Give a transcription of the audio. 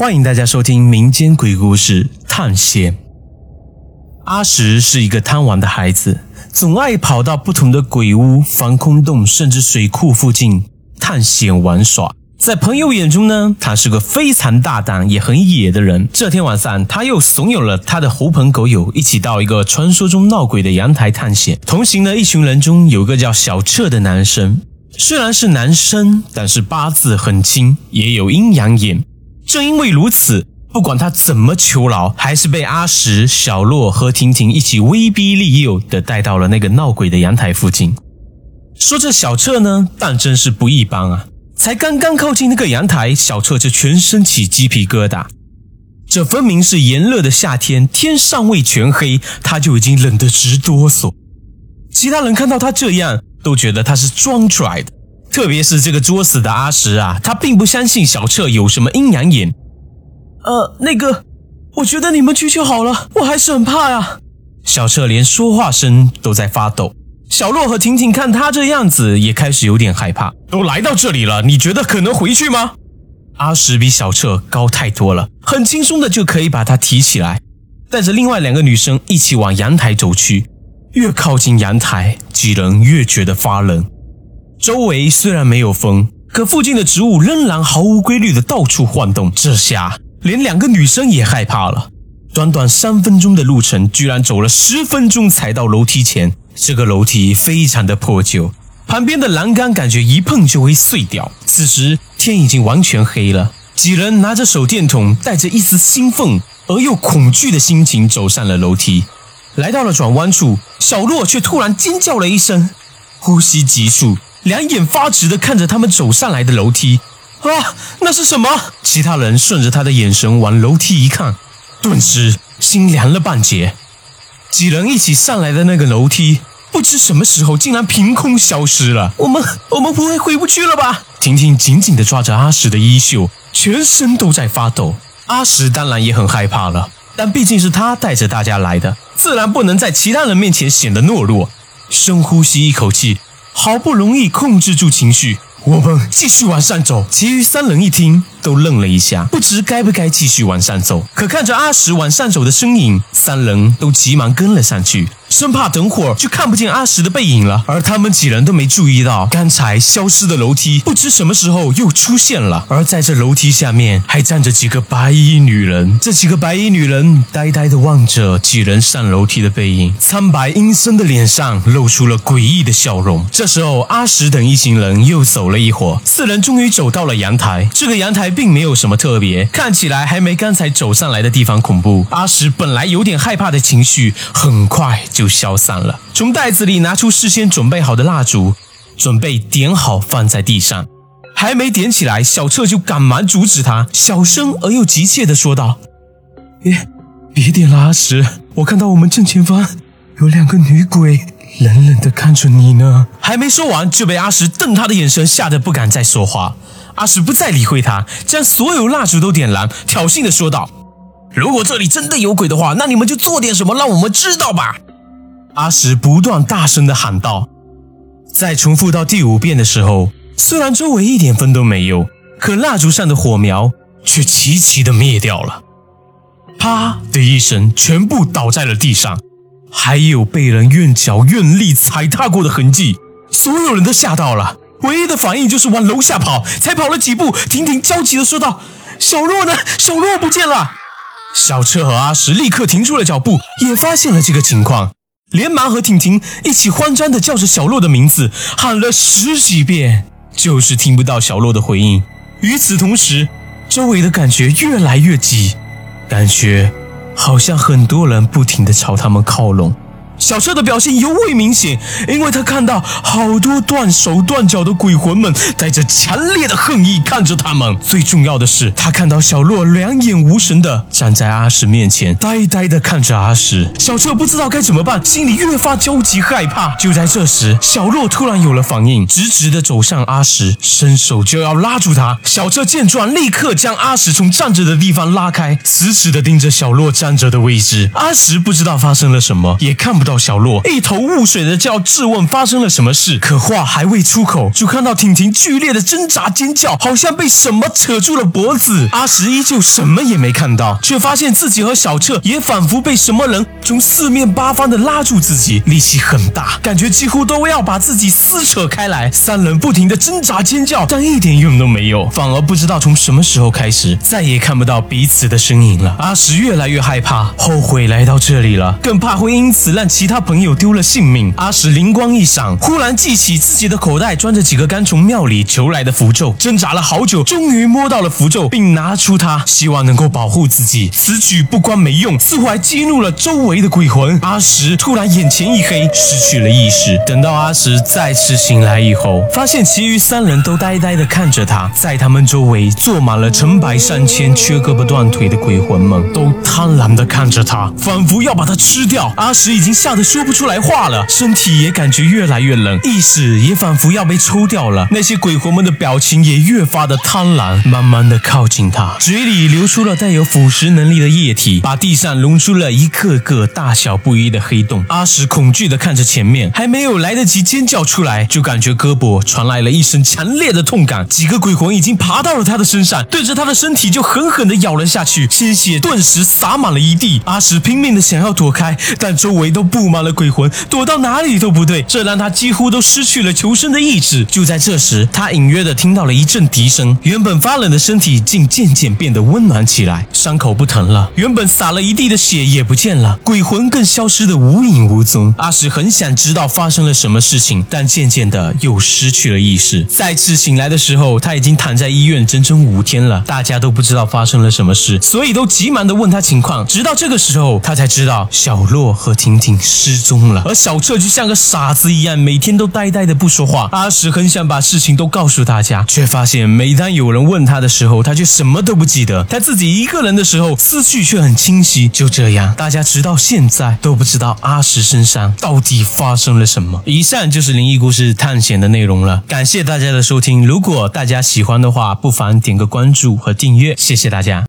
欢迎大家收听民间鬼故事探险。阿石是一个贪玩的孩子，总爱跑到不同的鬼屋、防空洞，甚至水库附近探险玩耍。在朋友眼中呢，他是个非常大胆也很野的人。这天晚上，他又怂恿了他的狐朋狗友一起到一个传说中闹鬼的阳台探险。同行的一群人中，有个叫小彻的男生，虽然是男生，但是八字很轻，也有阴阳眼。正因为如此，不管他怎么求饶，还是被阿石、小洛和婷婷一起威逼利诱的带到了那个闹鬼的阳台附近。说这小彻呢，但真是不一般啊！才刚刚靠近那个阳台，小彻就全身起鸡皮疙瘩。这分明是炎热的夏天，天尚未全黑，他就已经冷得直哆嗦。其他人看到他这样，都觉得他是装出来的。特别是这个作死的阿石啊，他并不相信小彻有什么阴阳眼。呃，那个，我觉得你们去就好了，我还是很怕呀。小彻连说话声都在发抖。小洛和婷婷看他这样子，也开始有点害怕。都来到这里了，你觉得可能回去吗？阿石比小彻高太多了，很轻松的就可以把他提起来，带着另外两个女生一起往阳台走去。越靠近阳台，几人越觉得发冷。周围虽然没有风，可附近的植物仍然毫无规律的到处晃动。这下连两个女生也害怕了。短短三分钟的路程，居然走了十分钟才到楼梯前。这个楼梯非常的破旧，旁边的栏杆感觉一碰就会碎掉。此时天已经完全黑了，几人拿着手电筒，带着一丝兴奋而又恐惧的心情走上了楼梯。来到了转弯处，小洛却突然尖叫了一声，呼吸急促。两眼发直的看着他们走上来的楼梯，啊，那是什么？其他人顺着他的眼神往楼梯一看，顿时心凉了半截。几人一起上来的那个楼梯，不知什么时候竟然凭空消失了。我们，我们不会回不去了吧？婷婷紧紧的抓着阿石的衣袖，全身都在发抖。阿石当然也很害怕了，但毕竟是他带着大家来的，自然不能在其他人面前显得懦弱。深呼吸一口气。好不容易控制住情绪，我们继续往上走。其余三人一听，都愣了一下，不知该不该继续往上走。可看着阿石往上走的身影，三人都急忙跟了上去。生怕等会儿就看不见阿石的背影了，而他们几人都没注意到，刚才消失的楼梯不知什么时候又出现了。而在这楼梯下面，还站着几个白衣女人。这几个白衣女人呆呆地望着几人上楼梯的背影，苍白阴森的脸上露出了诡异的笑容。这时候，阿石等一行人又走了一会儿，四人终于走到了阳台。这个阳台并没有什么特别，看起来还没刚才走上来的地方恐怖。阿石本来有点害怕的情绪，很快。就消散了。从袋子里拿出事先准备好的蜡烛，准备点好放在地上。还没点起来，小彻就赶忙阻止他，小声而又急切地说道：“别，别点了，阿石！我看到我们正前方有两个女鬼，冷冷地看着你呢。”还没说完，就被阿石瞪他的眼神吓得不敢再说话。阿石不再理会他，将所有蜡烛都点燃，挑衅地说道：“如果这里真的有鬼的话，那你们就做点什么，让我们知道吧。”阿石不断大声的喊道，在重复到第五遍的时候，虽然周围一点风都没有，可蜡烛上的火苗却齐齐的灭掉了。啪的一声，全部倒在了地上，还有被人用脚用力踩踏过的痕迹。所有人都吓到了，唯一的反应就是往楼下跑。才跑了几步，婷婷焦急的说道：“小洛呢？小洛不见了！”小车和阿石立刻停住了脚步，也发现了这个情况。连忙和婷婷一起慌张地叫着小洛的名字，喊了十几遍，就是听不到小洛的回应。与此同时，周围的感觉越来越挤，感觉好像很多人不停地朝他们靠拢。小车的表现尤为明显，因为他看到好多断手断脚的鬼魂们带着强烈的恨意看着他们。最重要的是，他看到小洛两眼无神的站在阿石面前，呆呆的看着阿石。小车不知道该怎么办，心里越发焦急害怕。就在这时，小洛突然有了反应，直直的走向阿石，伸手就要拉住他。小车见状，立刻将阿石从站着的地方拉开，死死的盯着小洛站着的位置。阿石不知道发生了什么，也看不到。到小洛，一头雾水的叫质问发生了什么事。可话还未出口，就看到婷婷剧烈的挣扎尖叫，好像被什么扯住了脖子。阿石依旧什么也没看到，却发现自己和小澈也仿佛被什么人从四面八方的拉住自己，力气很大，感觉几乎都要把自己撕扯开来。三人不停的挣扎尖叫，但一点用都没有，反而不知道从什么时候开始，再也看不到彼此的身影了。阿石越来越害怕，后悔来到这里了，更怕会因此让其其他朋友丢了性命。阿石灵光一闪，忽然记起自己的口袋装着几个刚从庙里求来的符咒，挣扎了好久，终于摸到了符咒，并拿出它，希望能够保护自己。此举不光没用，似乎还激怒了周围的鬼魂。阿石突然眼前一黑，失去了意识。等到阿石再次醒来以后，发现其余三人都呆呆地看着他，在他们周围坐满了成百上千缺胳膊断腿的鬼魂们，都贪婪地看着他，仿佛要把他吃掉。阿石已经吓得说不出来话了，身体也感觉越来越冷，意识也仿佛要被抽掉了。那些鬼魂们的表情也越发的贪婪，慢慢的靠近他，嘴里流出了带有腐蚀能力的液体，把地上弄出了一个个大小不一的黑洞。阿石恐惧的看着前面，还没有来得及尖叫出来，就感觉胳膊传来了一声强烈的痛感。几个鬼魂已经爬到了他的身上，对着他的身体就狠狠的咬了下去，鲜血顿时洒满了一地。阿石拼命的想要躲开，但周围都不布满了鬼魂，躲到哪里都不对，这让他几乎都失去了求生的意志。就在这时，他隐约的听到了一阵笛声，原本发冷的身体竟渐渐变得温暖起来，伤口不疼了，原本洒了一地的血也不见了，鬼魂更消失的无影无踪。阿石很想知道发生了什么事情，但渐渐的又失去了意识。再次醒来的时候，他已经躺在医院整整五天了，大家都不知道发生了什么事，所以都急忙的问他情况。直到这个时候，他才知道小洛和婷婷失踪了，而小澈就像个傻子一样，每天都呆呆的不说话。阿石很想把事情都告诉大家，却发现每当有人问他的时候，他却什么都不记得。他自己一个人的时候，思绪却很清晰。就这样，大家直到现在都不知道阿石身上到底发生了什么。以上就是灵异故事探险的内容了，感谢大家的收听。如果大家喜欢的话，不妨点个关注和订阅，谢谢大家。